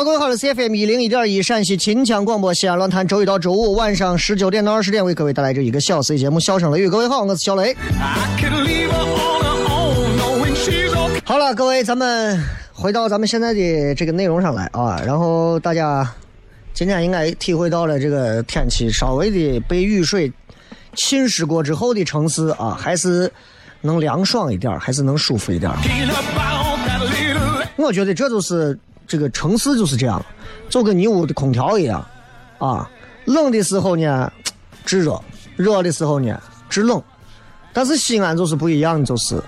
好，各位好，我是 CFM 一零一点一陕西秦腔广播西安论坛，周一到周五晚上十九点到二十点为各位带来这一个小时的节目《笑声雷雨》。各位好，我是小雷。Own. 好了，各位，咱们回到咱们现在的这个内容上来啊。然后大家今天应该体会到了这个天气稍微的被雨水侵蚀过之后的城市啊，还是能凉爽一点，还是能舒服一点我觉得这就是这个城市就是这样，就跟你屋的空调一样啊。冷的时候呢，制热；热的时候呢，制冷。但是西安就是不一样，就是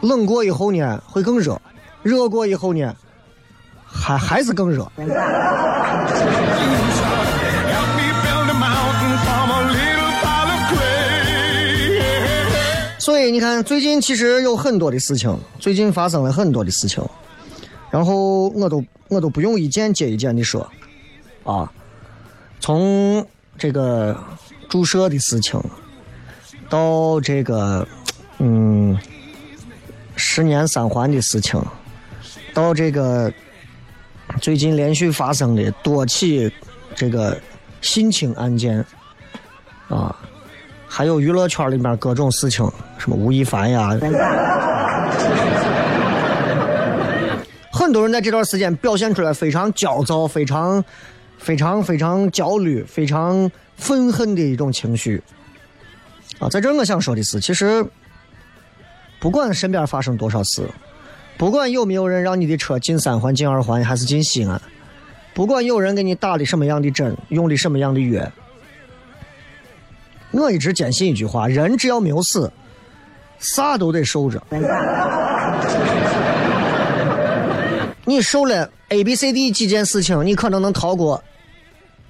冷过以后呢会更热，热过以后呢还还是更热。所以你看，最近其实有很多的事情，最近发生了很多的事情，然后我都我都不用一件接一件的说，啊，从这个注射的事情，到这个嗯十年三环的事情，到这个最近连续发生的多起这个性侵案件，啊。还有娱乐圈里面各种事情，什么吴亦凡呀，很多人在这段时间表现出来非常焦躁、非常、非常、非常焦虑、非常愤恨的一种情绪。啊，在这我想说的是，其实不管身边发生多少事，不管有没有人让你的车进三环、进二环还是进西安，不管有人给你打的什么样的针，用的什么样的药。我一直坚信一句话：人只要没有死，啥都得受着。你受了 A、B、C、D 几件事情，你可能能逃过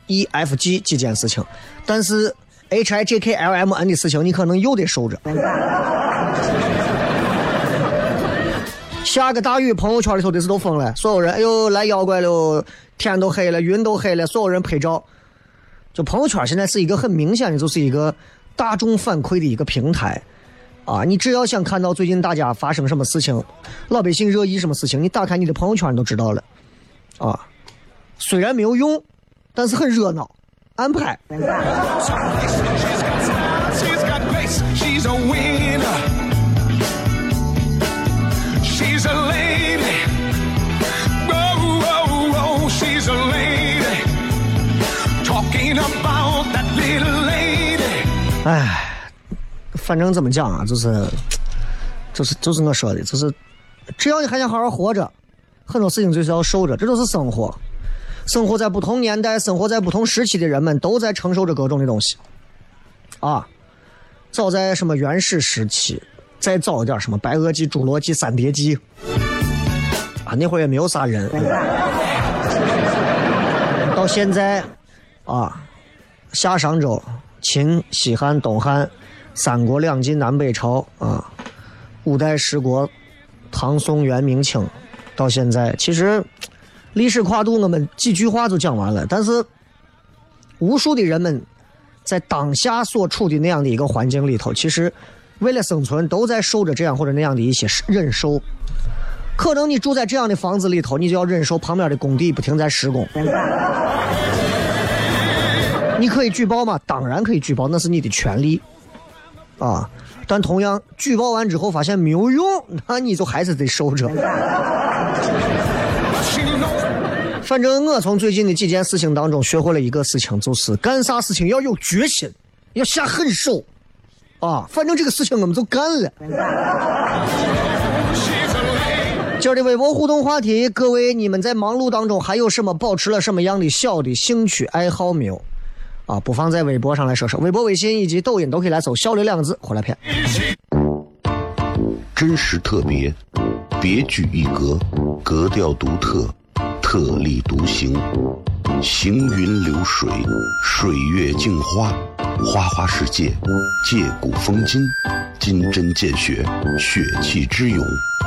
E、F、G 几件事情，但是 H、I、J、K、L、M、N 的事情，你可能又得受着。下个大雨，朋友圈里头的事都疯了，所有人哎呦来妖怪了，天都黑了，云都黑了，所有人拍照。就朋友圈现在是一个很明显的，就是一个大众反馈的一个平台，啊，你只要想看到最近大家发生什么事情，老百姓热议什么事情，你打开你的朋友圈你都知道了，啊，虽然没有用，但是很热闹，安排。She's 反正怎么讲啊，就是，就是就是我说的，就是，只要你还想好好活着，很多事情就是要受着，这都是生活。生活在不同年代、生活在不同时期的人们，都在承受着各种的东西。啊，早在什么原始时期，再早一点什么白垩纪、侏罗纪、三叠纪，啊，那会儿也没有啥人。到现在，啊，夏商周、秦、西汉、东汉、三国、两晋、南北朝啊，五代十国、唐宋元明清，到现在，其实历史跨度我们几句话就讲完了，但是无数的人们在当下所处的那样的一个环境里头，其实为了生存，都在受着这样或者那样的一些忍受。可能你住在这样的房子里头，你就要忍受旁边的工地不停在施工。你可以举报吗？当然可以举报，那是你的权利啊。但同样，举报完之后发现没有用，那你就还是得受着。反正我从最近的几件事情当中学会了一个事情，就是干啥事情要有决心，要下狠手啊。反正这个事情我们就干了。今儿的微博互动话题，各位你们在忙碌当中还有什么保持了什么样的小的兴趣爱好没有？啊，不妨在微博上来说说，微博、微信以及抖音都可以来搜“小雷”两个字回来片。真实特别，别具一格，格调独特，特立独行，行云流水，水月镜花，花花世界，借古风今，金针见血，血气之勇，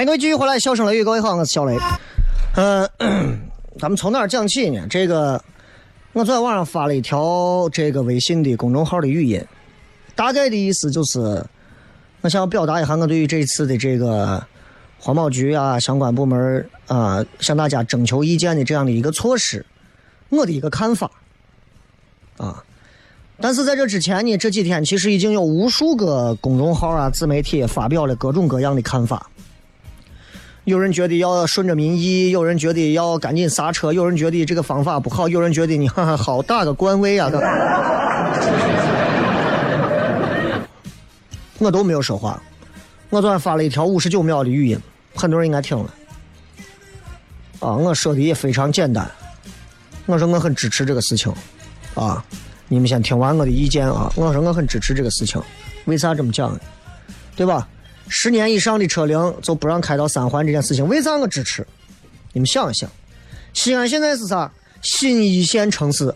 欢迎各位继续回来，笑声雷雨，各位好，我是小雷。嗯、咱们从哪儿讲起呢？这个，我昨天晚上发了一条这个微信的公众号的语音，大概的意思就是，我想要表达一下我对于这次的这个环保局啊相关部门啊向大家征求意见的这样的一个措施，我的一个看法啊。但是在这之前呢，这几天其实已经有无数个公众号啊、自媒体发表了各种各样的看法。有人觉得要顺着民意，有人觉得要赶紧刹车，有人觉得这个方法不好，有人觉得你哈哈好大个官位啊！我都没有说话，我昨天发了一条五十九秒的语音，很多人应该听了。啊，我说的也非常简单，我说我很支持这个事情，啊，你们先听完我的意见啊。我说我很支持这个事情，为啥这么讲呢？对吧？十年以上的车龄就不让开到三环这件事情，为啥？我支持？你们想一想，西安现在是啥？新一线城市，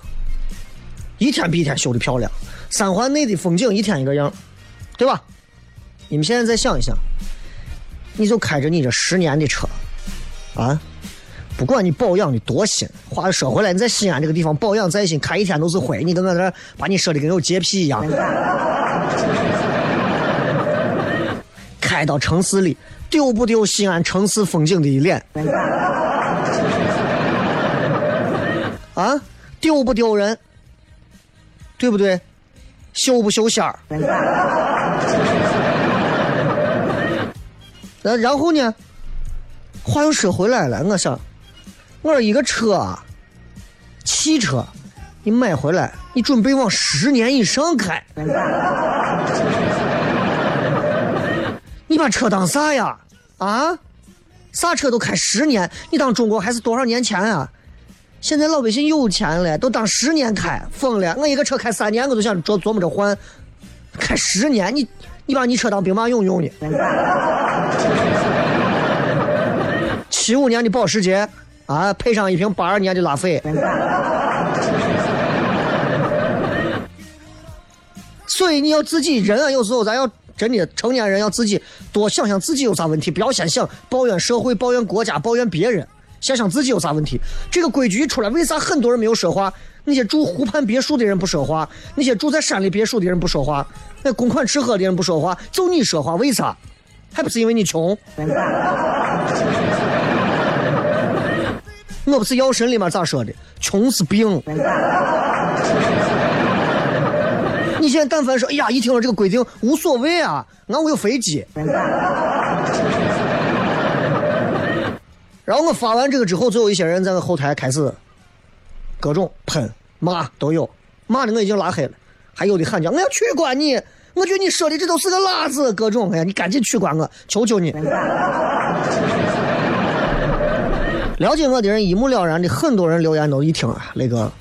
一天比一天修的漂亮，三环内的风景一天一个样，对吧？你们现在再想一想，你就开着你这十年的车，啊，不管你保养的多新，话又说回来，你在西安这个地方保养再新，开一天都是灰，你跟我这把你说的跟有洁癖一样。到城市里，丢不丢西安城市风景的一脸？啊，丢不丢人？对不对？羞不羞仙儿？然然后呢？话又说回来了，我想，我说一个车啊，汽车，你买回来，你准备往十年以上开，把车当啥呀？啊？啥车都开十年，你当中国还是多少年前啊？现在老百姓有钱了，都当十年开，疯了！我一个车开三年，我都想琢琢磨着换，开十年，你你把你车当兵马俑用呢？七五年的保时捷啊，配上一瓶八二年的拉菲。所以你要自己人啊，有时候咱要真的成年人要自己多想想自己有啥问题，不要先想抱怨社会、抱怨国家、抱怨别人，想想自己有啥问题。这个规矩一出来，为啥很多人没有说话？那些住湖畔别墅的人不说话，那些住在山里别墅的人不说话，那公款吃喝的人不说话，就你说话，为啥？还不是因为你穷？我不是药神里面咋说的？穷是病。你现在但凡说，哎呀，一听到这个规定无所谓啊，俺我有飞机。然后我发完这个之后，就有一些人在我后台开始各种喷骂都有，骂的我已经拉黑了，还有的喊叫我要取关你，我觉得你说的这都是个辣子，各种哎呀，你赶紧取关我，求求你。了解我的人一目了然的，很多人留言都一听啊，那个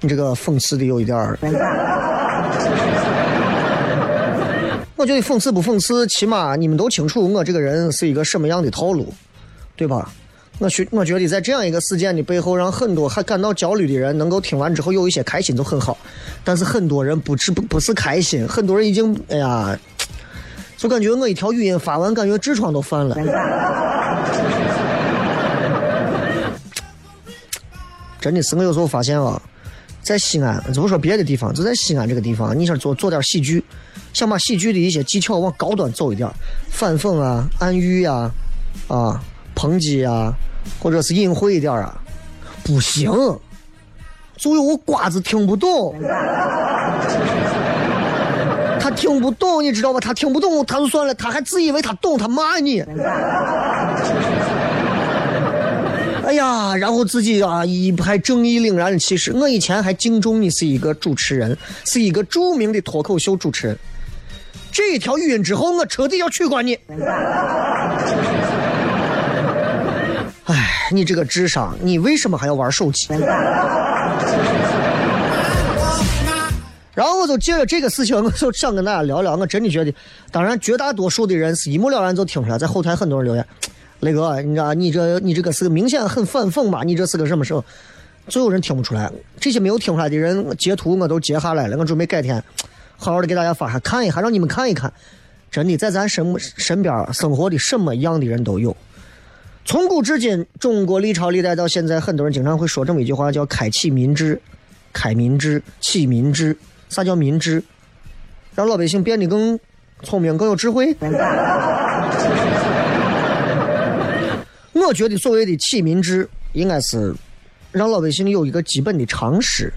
你这个讽刺的有一点儿。我觉得讽刺不讽刺，起码你们都清楚我这个人是一个什么样的套路，对吧？我去，我觉得在这样一个事件的背后，让很多还感到焦虑的人能够听完之后有一些开心就很好。但是很多人不是不不是开心，很多人已经哎呀，就感觉我一条语音发完，感觉痔疮都犯了。真的是，我有时候发现啊，在西安，就不说别的地方，就在西安这个地方，你想做做点喜剧，想把喜剧的一些技巧往高端走一点，反讽啊、暗喻呀、啊、抨击呀，或者是隐晦一点啊，不行，就有瓜子听不懂，他听不懂，你知道吧？他听不懂，他就算了，他还自以为他懂，他骂你。哎呀，然后自己啊一派正义凛然的气势。我以前还敬重你是一个主持人，是一个著名的脱口秀主持人。这一条语音之后，我彻底要取关你。哎，你这个智商，你为什么还要玩手机？然后我就借着这个事情，我就想跟大家聊聊。我真的觉得，当然绝大多数的人是一目了然就听出来，在后台很多人留言。雷哥，你知道你这你这个是个明显很反讽吧？你这是个什么时候？总有人听不出来。这些没有听出来的人，截图我都截下来了。我准备改天好好的给大家发下，看一下，让你们看一看。真的，在咱身身边生活的什么样的人都有。从古至今，中国历朝历代到现在，很多人经常会说这么一句话，叫“开启民智”，开民智，启民智。啥叫民智？让老百姓变得更聪明、更有智慧。我觉得所谓的启民智，应该是让老百姓有一个基本的常识，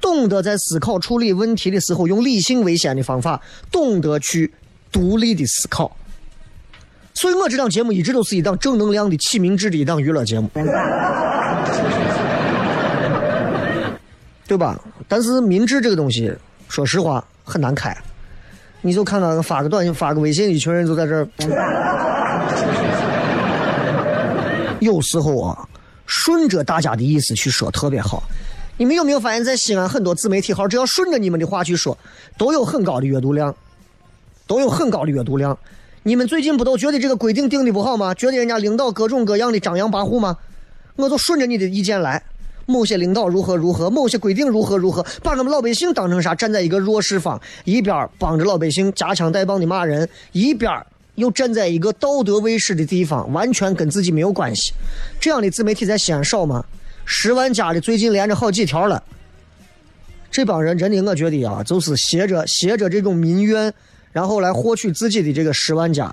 懂得在思考处理问题的时候用理性为先的方法，懂得去独立的思考。所以我这档节目一直都是一档正能量的启民智的一档娱乐节目，对吧？但是民智这个东西，说实话很难开。你就看看发个短信、发个微信，一群人就在这儿。有时候啊，顺着大家的意思去说特别好。你们有没有发现，在西安很多自媒体号，只要顺着你们的话去说，都有很高的阅读量，都有很高的阅读量。你们最近不都觉得这个规定定的不好吗？觉得人家领导各种各样的张扬跋扈吗？我就顺着你的意见来。某些领导如何如何，某些规定如何如何，把我们老百姓当成啥？站在一个弱势方，一边帮着老百姓夹枪带棒的骂人，一边又站在一个道德卫士的地方，完全跟自己没有关系。这样的自媒体在西安少吗？十万加的最近连着好几条了。这帮人真的，我觉得啊，就是携着携着这种民怨，然后来获取自己的这个十万加。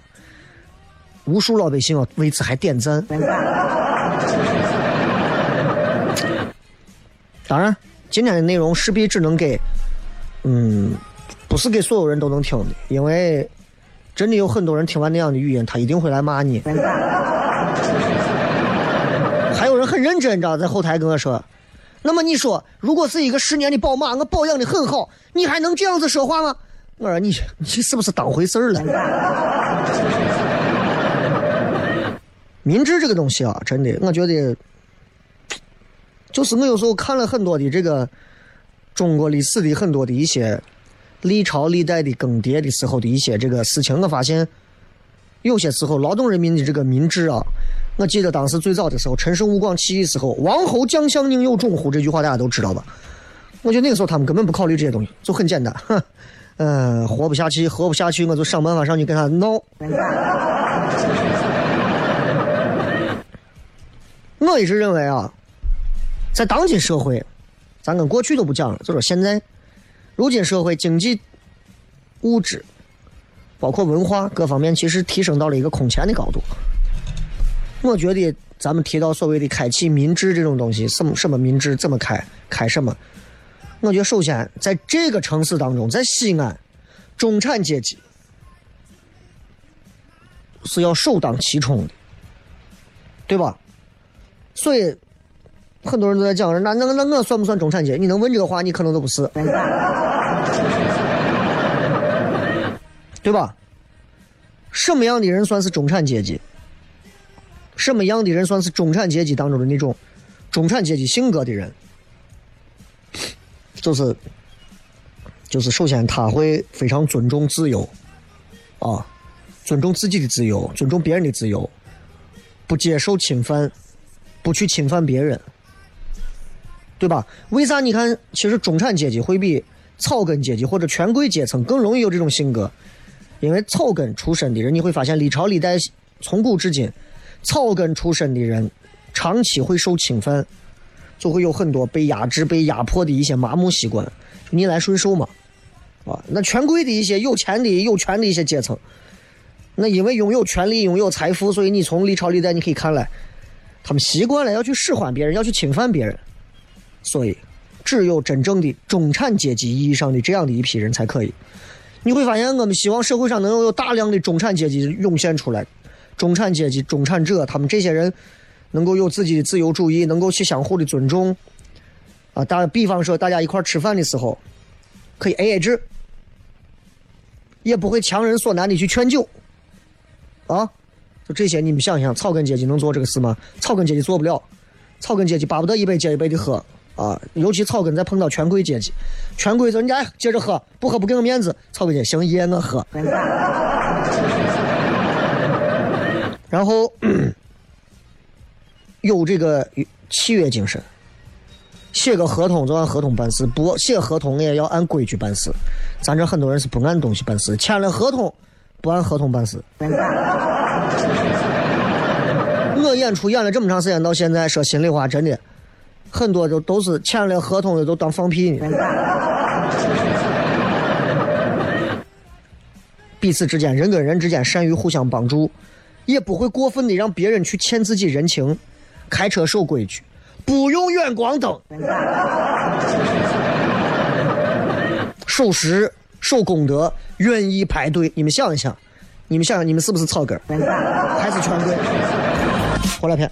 无数老百姓啊为此还点赞。当然，今天的内容势必只能给，嗯，不是给所有人都能听的，因为真的有很多人听完那样的语音，他一定会来骂你。还有人很认真，你知道，在后台跟我说：“那么你说，如果是一个十年的宝马，我保养的很好，你还能这样子说话吗？”我说：“你你是不是当回事儿了？” 明智这个东西啊，真的，我觉得，就是我有时候看了很多的这个中国历史的很多的一些历朝历代的更迭的时候的一些这个事情，我发现有些时候劳动人民的这个民智啊，我记得当时最早的时候，陈胜吴广起义时候，“王侯将相宁有种乎”这句话大家都知道吧？我觉得那个时候他们根本不考虑这些东西，就很简单，哼，嗯，活不下去，活不下去，我就想办法上去跟他闹。我一直认为啊，在当今社会，咱跟过去都不讲了，就说现在，如今社会经济、物质，包括文化各方面，其实提升到了一个空前的高度。我觉得咱们提到所谓的开启民智这种东西，什么什么民智怎么开，开什么？我觉得首先在这个城市当中，在西安，中产阶级是要首当其冲的，对吧？所以，很多人都在讲，那那那我算不算中产阶级？你能问这个话，你可能都不是，对吧？什么样的人算是中产阶级？什么样的人算是中产阶级当中的那种中产阶级性格的人？就是，就是首先他会非常尊重自由，啊，尊重自己的自由，尊重别人的自由，不接受侵犯。不去侵犯别人，对吧？为啥？你看，其实中产阶级会比草根阶级或者权贵阶层更容易有这种性格，因为草根出身的人，你会发现历朝历代从古至今，草根出身的人长期会受侵犯，就会有很多被压制、被压迫的一些麻木习惯，逆来顺受嘛。啊，那权贵的一些有钱的、有权的一些阶层，那因为拥有权力、拥有财富，所以你从历朝历代你可以看来。他们习惯了要去使唤别人，要去侵犯别人，所以只有真正的中产阶级意义上的这样的一批人才可以。你会发现，我们希望社会上能够有大量的中产阶级涌现出来，中产阶级、中产者，他们这些人能够有自己的自由主义，能够去相互的尊重。啊，打比方说，大家一块吃饭的时候，可以 A A 制，也不会强人所难的去劝酒，啊。就这些你们想想，草根阶级能做这个事吗？草根阶级做不了，草根阶级巴不得一杯接一杯的喝啊！尤其草根再碰到权贵阶级，权贵说人家接着喝，不喝不给我面子。草根阶级行，爷我喝。然后有这个契约精神，写个合同就按合同办事，不写合同也要按规矩办事。咱这很多人是不按东西办事，签了合同不按合同办事。我演出演了这么长时间，到现在说心里话，真的很多都都是签了合同的都当放屁呢。彼此之间，人跟人之间善于互相帮助，也不会过分的让别人去欠自己人情。开车守规矩，不用远光灯，守时守公德，愿意排队。你们想一想。你们想想，你们是不是草根还是权贵？回来片，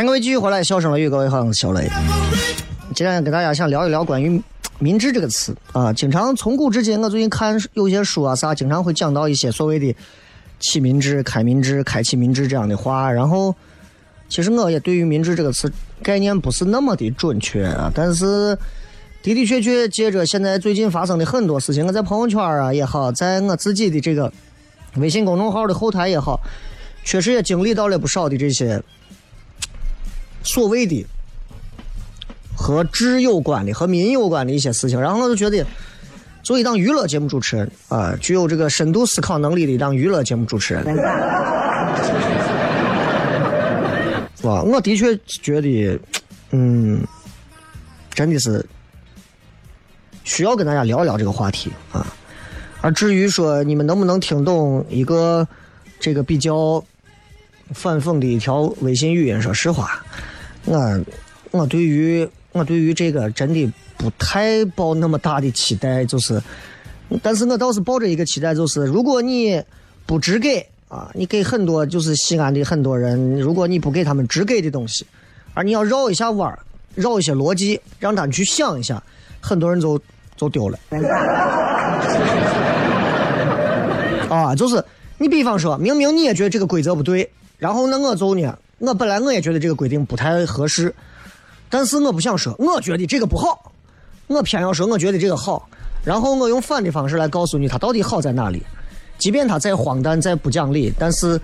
欢迎各位继续回来，笑声雷雨，各位好，我是小雷。今天跟大家想聊一聊关于“明智”这个词啊。经常从古至今，我最近看有些书啊啥，经常会讲到一些所谓的“启明智”“开明智”“开启明智”这样的话。然后，其实我也对于“明智”这个词概念不是那么的准确啊。但是的的确确，借着现在最近发生的很多事情，我在朋友圈啊也好，在我自己的这个微信公众号的后台也好，确实也经历到了不少的这些。所谓的和智有关的、和民有关的一些事情，然后我就觉得，作为一档娱乐节目主持人啊，具有这个深度思考能力的一档娱乐节目主持人，是吧？我的确觉得，嗯，真的是需要跟大家聊一聊这个话题啊。而至于说你们能不能听懂一个这个比较反讽的一条微信语音，说实话。我我对于我对于这个真的不太抱那么大的期待，就是，但是我倒是抱着一个期待，就是如果你不只给啊，你给很多就是西安的很多人，如果你不给他们只给的东西，而你要绕一下弯儿，绕一些逻辑，让他们去想一下，很多人就就丢了。啊，就是你比方说明明你也觉得这个规则不对，然后那我就呢？我本来我也觉得这个规定不太合适，但是我不想说，我觉得这个不好，我偏要说我觉得这个好，然后我用反的方式来告诉你它到底好在哪里。即便它再荒诞、再不讲理，但是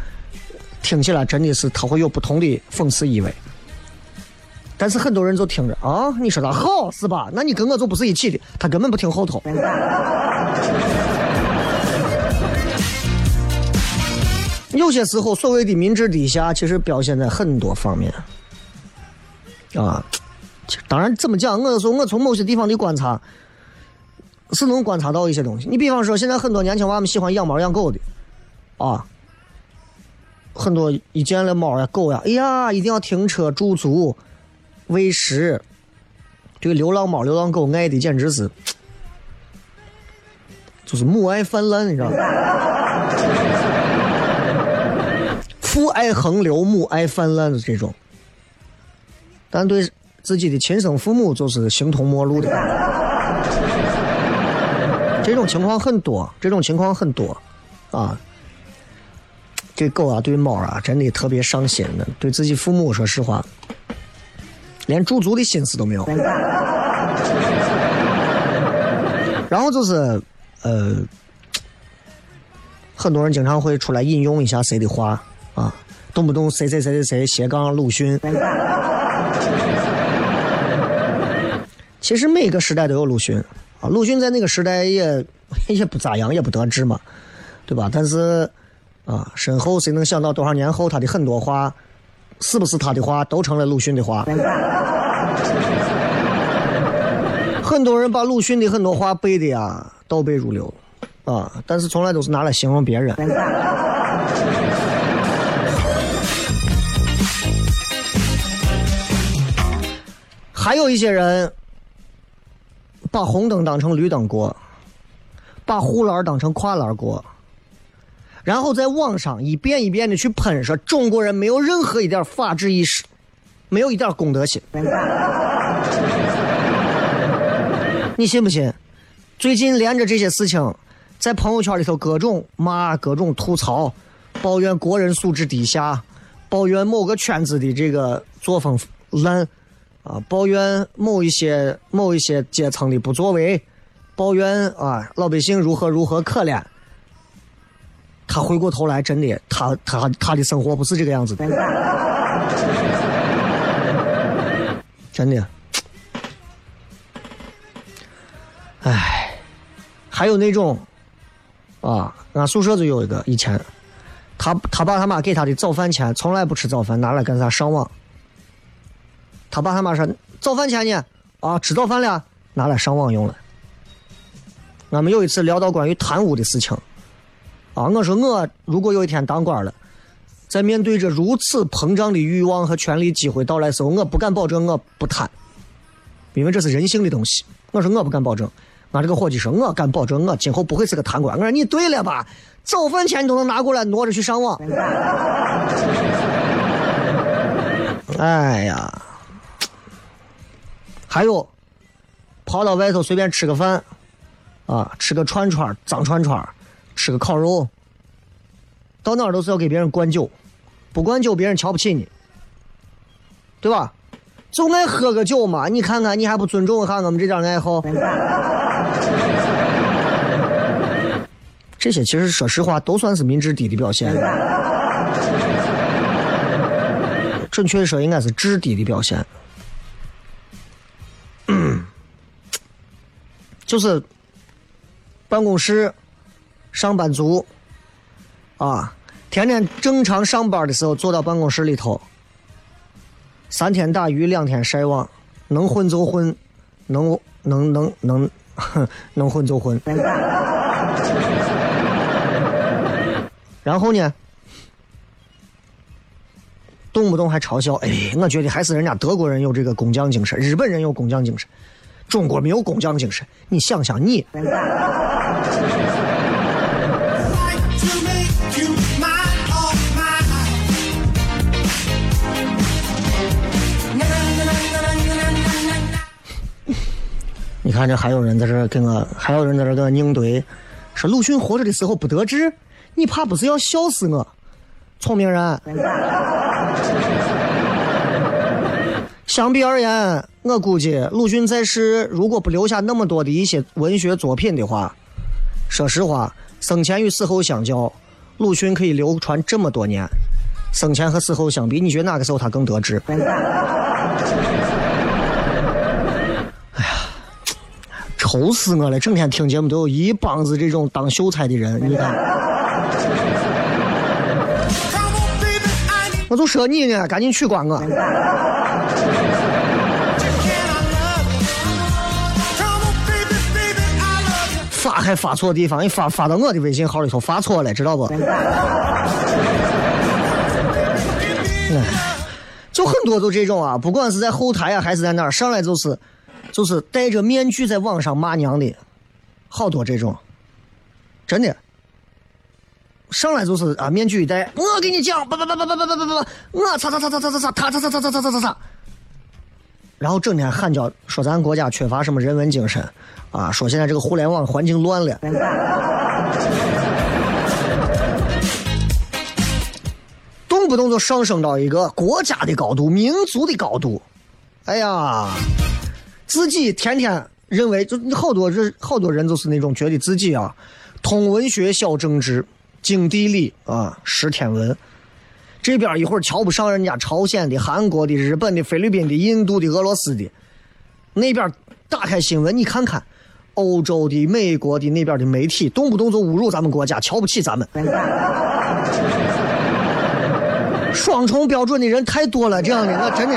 听起来真的是它会有不同的讽刺意味。但是很多人就听着啊，你说它好是吧？那你跟我就不是一起的，他根本不听后头。有些时候，所谓的明智低下，其实表现在很多方面。啊，当然怎么讲？我说我从某些地方的观察，是能观察到一些东西。你比方说，现在很多年轻娃们喜欢养猫养狗的，啊，很多一见了猫呀狗呀，哎呀，一定要停车驻足喂食。这个流浪猫、流浪狗爱的简直是，就是母爱泛滥，你知道吗？父爱横流，母爱泛滥的这种，但对自己的亲生父母就是形同陌路的。这种情况很多，这种情况很多，啊，这狗啊，对猫啊，真的特别上心的。对自己父母，说实话，连驻足的心思都没有。然后就是，呃，很多人经常会出来引用一下谁的话。啊，动不动谁谁谁谁谁斜杠鲁迅。其实每个时代都有鲁迅啊，鲁迅在那个时代也 也不咋样，也不得志嘛，对吧？但是啊，身后谁能想到多少年后他的很多话，是不是他的话都成了鲁迅的话？很多人把鲁迅的很多话背的呀倒背如流啊，但是从来都是拿来形容别人。还有一些人把红灯当成绿灯过，把护栏当成跨栏过，然后在网上一遍一遍的去喷说中国人没有任何一点法治意识，没有一点公德心。你信不信？最近连着这些事情，在朋友圈里头各种骂、各种吐槽、抱怨国人素质低下，抱怨某个圈子的这个作风烂，啊，抱怨某一些某一些阶层的不作为，抱怨啊老百姓如何如何可怜。他回过头来，真的，他他他的生活不是这个样子的，真的。唉，还有那种，啊，俺宿舍就有一个，以前，他他爸他妈给他的早饭钱从来不吃早饭，拿来干啥上网。他爸他妈说早饭钱呢？啊，吃早饭了，拿来上网用了。俺们有一次聊到关于贪污的事情，啊，我说我如果有一天当官了，在面对着如此膨胀的欲望和权力机会到来时候，我不敢保证我不贪，因为这是人性的东西。我说我不敢保证。俺这个伙计说：“我敢保证，我今后不会是个贪官。”我说：“你对了吧？早饭钱你都能拿过来挪着去上网。” 哎呀，还有，跑到外头随便吃个饭，啊，吃个串串脏串串吃个烤肉，到哪儿都是要给别人灌酒，不灌酒别人瞧不起你，对吧？就爱喝个酒嘛，你看看你还不尊重一下我们这点爱好？这些其实说实话都算是民智低的表现，准确的说应该是智低的表现。就是办公室上班族啊，天天正常上班的时候坐到办公室里头，三天打鱼两天晒网，能混就混，能能能能。哼，能混就混。然后呢，动不动还嘲笑。哎，我觉得还是人家德国人有这个工匠精神，日本人有工匠精神，中国没有工匠精神。你想想你。你看，这还有人在这跟我，还有人在这跟我拧怼，说鲁迅活着的时候不得志，你怕不是要笑死我？聪明人。相比而言，我估计鲁迅在世如果不留下那么多的一些文学作品的话，说实话，生前与死后相较，鲁迅可以流传这么多年。生前和死后相比，你觉得哪个时候他更得志？哎呀愁死我了！整天听节目都有一帮子这种当秀才的人，你看。我就说你呢，赶紧取关我。发还发错地方，你发发到我的微信号里头发错了，知道不？就很多都这种啊，不管是在后台啊，还是在哪儿，上来就是。就是戴着面具在网上骂娘的，好多这种，真的，上来就是啊，面具一戴，我给你讲，不不不不不不不不不，我擦擦擦擦擦擦擦，他擦擦擦擦擦擦擦擦，然后整天喊叫说咱国家缺乏什么人文精神，啊，说现在这个互联网环境乱了，动不动就上升到一个国家的高度、民族的高度，哎呀。自己天天认为，就好多人，好多人就是那种觉得自己啊，通文学、晓政治、经地理啊，识天文。这边一会儿瞧不上人家朝鲜的、韩国的、日本的、菲律宾的、印度的、俄罗斯的。那边打开新闻，你看看，欧洲的、美国的那边的媒体，动不动就侮辱咱们国家，瞧不起咱们。双重标准的人太多了，这样的我真的。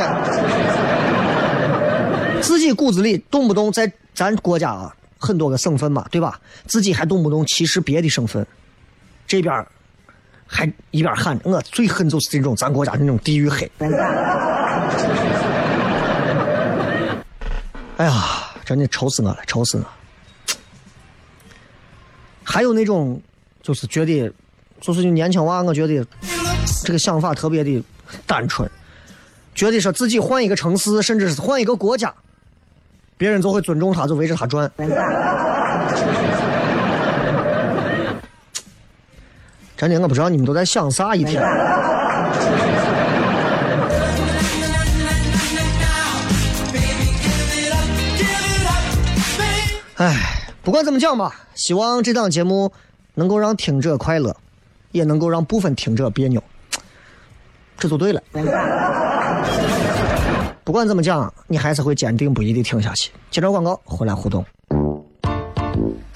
自己骨子里动不动在咱国家啊，很多个省份嘛，对吧？自己还动不动歧视别的省份，这边还一边喊我最恨就是这种咱国家那种地域黑。哎呀，真的愁死我了，愁死我！还有那种就是觉得，就是你年轻娃，我觉得这个想法特别的单纯，觉得说自己换一个城市，甚至是换一个国家。别人就会尊重他，就围着他转。真的，我不知道你们都在想啥一天。哎，不管怎么讲吧，希望这档节目能够让听者快乐，也能够让部分听者别扭，这就对了。不管怎么讲，你还是会坚定不移的听下去。接着广告，回来互动。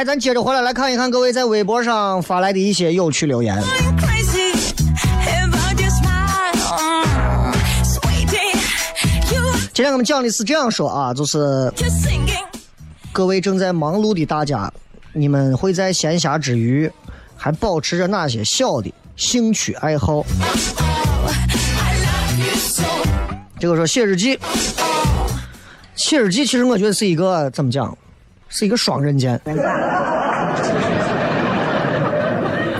来，咱接着回来来看一看各位在微博上发来的一些有趣留言。今天我们讲的是这样说啊，就是各位正在忙碌的大家，你们会在闲暇之余还保持着哪些小的兴趣爱好？这个说写日记，写日记其实我觉得是一个怎么讲，是一个双刃剑。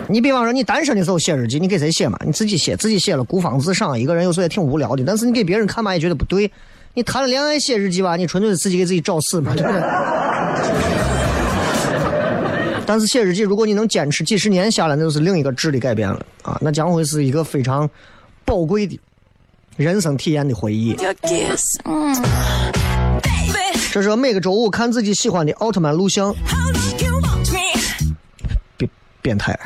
你比方说，你单身的时候写日记，你给谁写嘛？你自己写，自己写了孤芳自赏，一个人有时候也挺无聊的。但是你给别人看嘛，也觉得不对。你谈了恋爱写日记吧，你纯粹是自己给自己找死嘛，对不对？但是写日记，如果你能坚持几十年下来，那就是另一个质的改变了啊！那将会是一个非常宝贵的人生体验的回忆。这是每个周五看自己喜欢的奥特曼录像，变变态。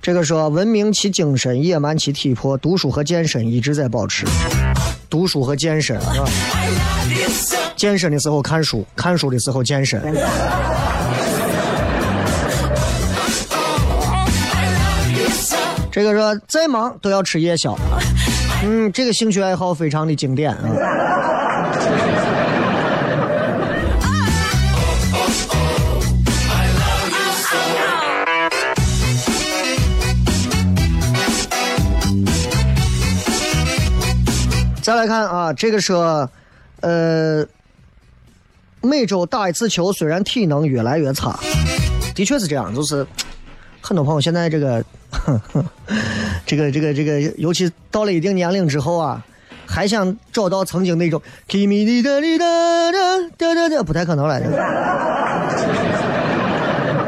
这个说文明其精神，野蛮其体魄，读书和健身一直在保持。读书和健身啊，健身的时候看书，看书的时候健身。这个说再忙都要吃夜宵。嗯，这个兴趣爱好非常的经典啊。再来看啊，这个说，呃，每周打一次球，虽然体能越来越差，的确是这样，就是 很多朋友现在这个，这个这个这个，尤其到了一定年龄之后啊，还想找到曾经那种不太可能了。这个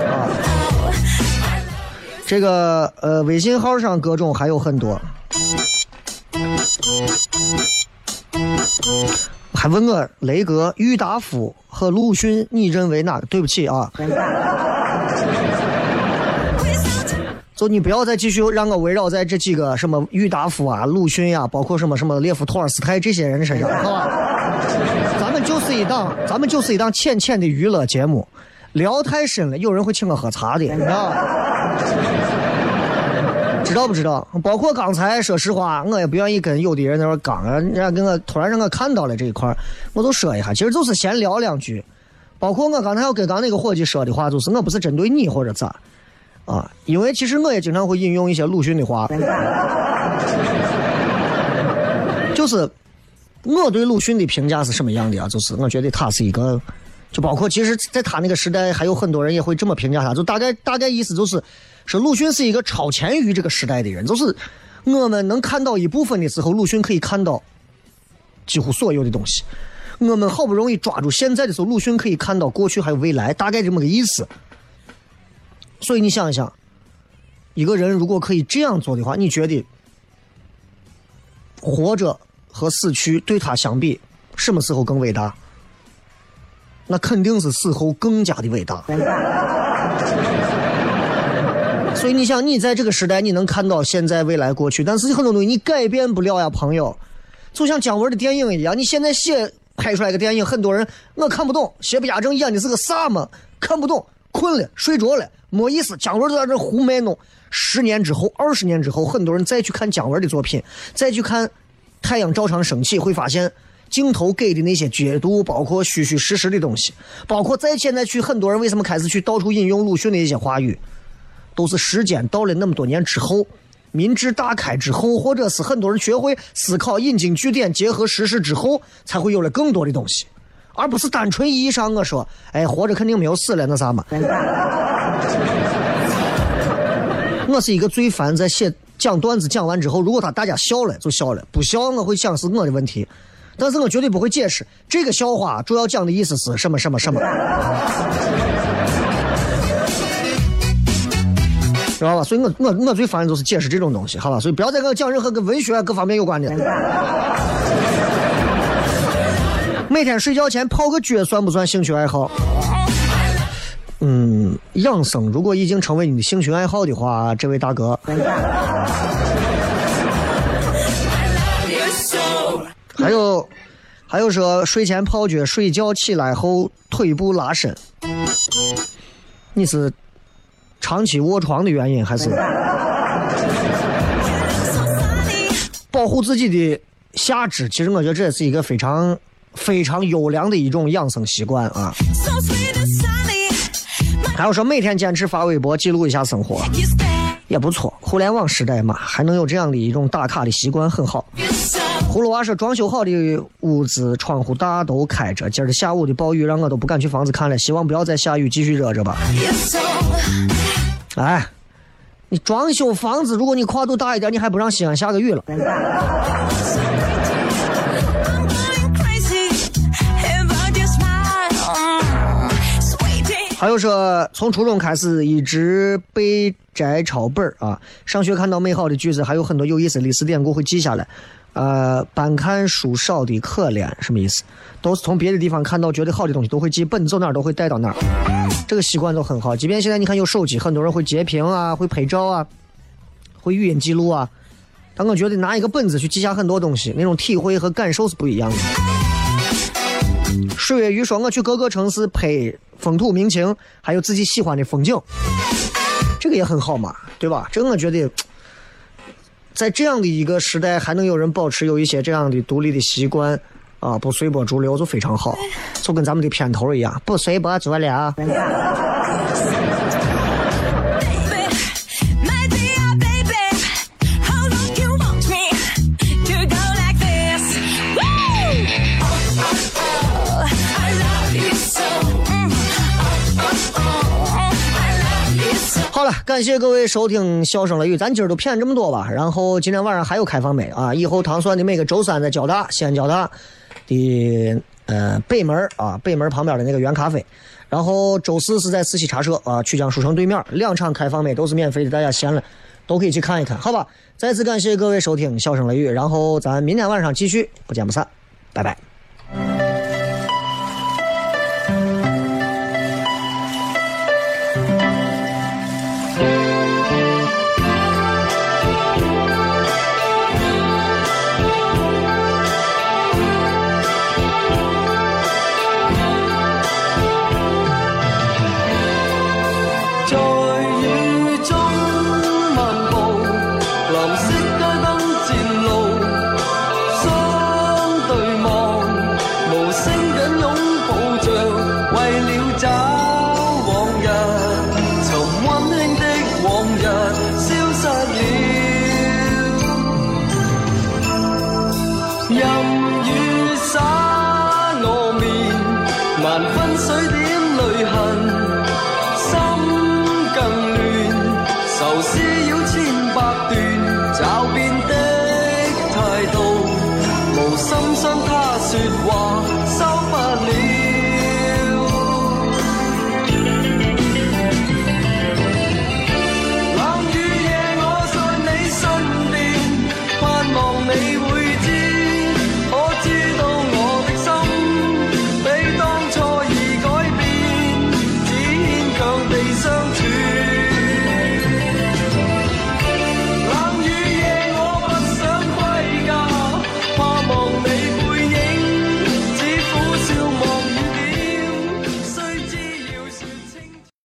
啊，这个呃，微信号上各种还有很多。还问我雷哥、郁达夫和鲁迅，你认为哪个？对不起啊，就你不要再继续让我围绕在这几个什么郁达夫啊、鲁迅呀、包括什么什么列夫·托尔斯泰这些人身上，好吧？咱们就是一档，咱们就是一档浅浅的娱乐节目，聊太深了，有人会请我喝茶的，你知道？知道不知道？包括刚才，说实话，我也不愿意跟有的人在那儿刚，人家给我突然让我看到了这一块，我都说一下，其实就是闲聊两句。包括我刚才要跟刚那个伙计说的话，就是我不是针对你或者咋啊，因为其实我也经常会引用一些鲁迅的话，就是我对鲁迅的评价是什么样的啊？就是我觉得他是一个，就包括其实在他那个时代，还有很多人也会这么评价他，就大概大概意思就是。说鲁迅是一个超前于这个时代的人，就是我们能看到一部分的时候，鲁迅可以看到几乎所有的东西。我们好不容易抓住现在的时候，鲁迅可以看到过去还有未来，大概这么个意思。所以你想一想，一个人如果可以这样做的话，你觉得活着和死去对他相比，什么时候更伟大？那肯定是死后更加的伟大。所以你想，你在这个时代，你能看到现在、未来、过去，但是很多东西你改变不了呀，朋友。就像姜文的电影一样，你现在写拍出来个电影，很多人我看不懂，邪不压正演的是个啥嘛？看不懂，困了，睡着了，没意思。姜文就在这胡卖弄。十年之后、二十年之后，很多人再去看姜文的作品，再去看《太阳照常升起》，会发现镜头给的那些角度，包括虚虚实实的东西，包括在现在去很多人为什么开始去到处引用鲁迅的一些话语。都是时间到了那么多年之后，民智大开之后，或者是很多人学会思考、引经据典、结合实事之后，才会有了更多的东西，而不是单纯意义上我说，哎，活着肯定没有死了，那啥嘛。我是一个最烦在写讲段子讲完之后，如果他大家笑了就笑了，不笑我会想是我的问题，但是我绝对不会解释这个笑话主要讲的意思是什么什么什么。知道吧？所以我我我最烦的就是解释这种东西，好吧？所以不要再给我讲任何跟文学各方面有关的。每天睡觉前泡个脚算不算兴趣爱好？嗯，养生如果已经成为你的兴趣爱好的话，这位大哥，还有还有说睡前泡脚，睡觉起来后腿部拉伸，你是？长期卧床的原因还是保护自己的下肢？其实我觉得这也是一个非常非常优良的一种养生习惯啊。还有说每天坚持发微博记录一下生活也不错。互联网时代嘛，还能有这样的一种打卡的习惯很好。葫芦娃说装修好的屋子窗户大都开着，今儿下午的暴雨让我都不敢去房子看了，希望不要再下雨，继续热着吧。哎，你装修房子，如果你跨度大一点，你还不让西安下个雨了？还有说，从初中开始一直背摘抄本儿啊，上学看到美好的句子，还有很多有意思的历史典故会记下来。呃，班看书少的可怜，什么意思？都是从别的地方看到觉得好的东西都会记，本走哪儿都会带到哪儿，这个习惯都很好。即便现在你看有手机，很多人会截屏啊，会拍照啊，会语音记录啊，但我觉得拿一个本子去记下很多东西，那种体会和感受是不一样的。水月鱼说：“我去各个城市拍风土民情，还有自己喜欢的风景，这个也很好嘛，对吧？这我觉得。”在这样的一个时代，还能有人保持有一些这样的独立的习惯，啊，不随波逐流就非常好，就跟咱们的片头一样，不随波逐流。感谢各位收听《笑声雷雨》，咱今儿都骗这么多吧。然后今天晚上还有开放麦啊，以后糖蒜的每个周三在交大，西安交大的呃北门啊，北门旁边的那个原咖啡。然后周四是在四喜茶社啊，曲江书城对面，两场开放麦都是免费的，大家闲了都可以去看一看，好吧？再次感谢各位收听《笑声雷雨》，然后咱明天晚上继续，不见不散，拜拜。